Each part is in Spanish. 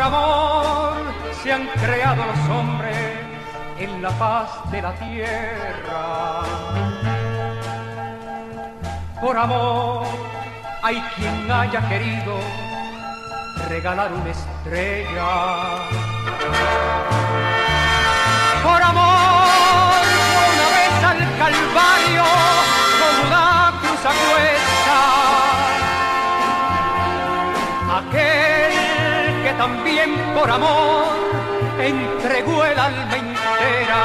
amor se han creado los hombres en la paz de la tierra. Por amor hay quien haya querido regalar una estrella. Por amor, una vez al Calvario con una cruz a cuesta. Aquel también por amor entregó el alma entera.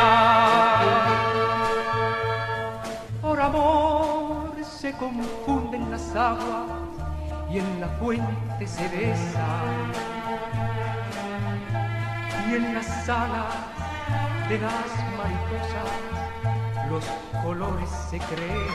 Por amor se confunden las aguas y en la fuente se besan y en las alas de las mariposas los colores se crean.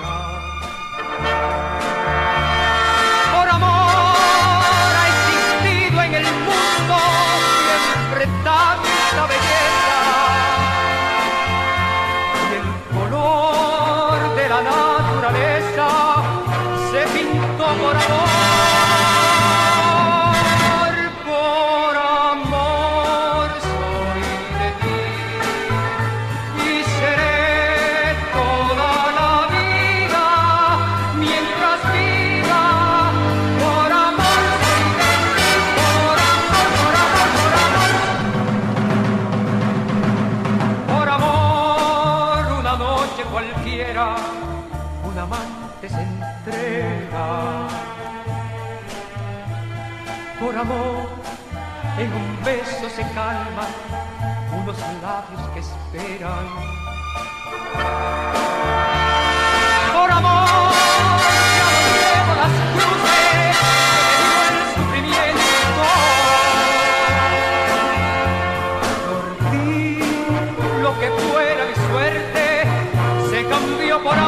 quiera, un amante se entrega. Por amor, en un beso se calman unos labios que esperan. Por amor, ya llevo las cruces, el sufrimiento. Por ti, lo que fuera mi suerte yo por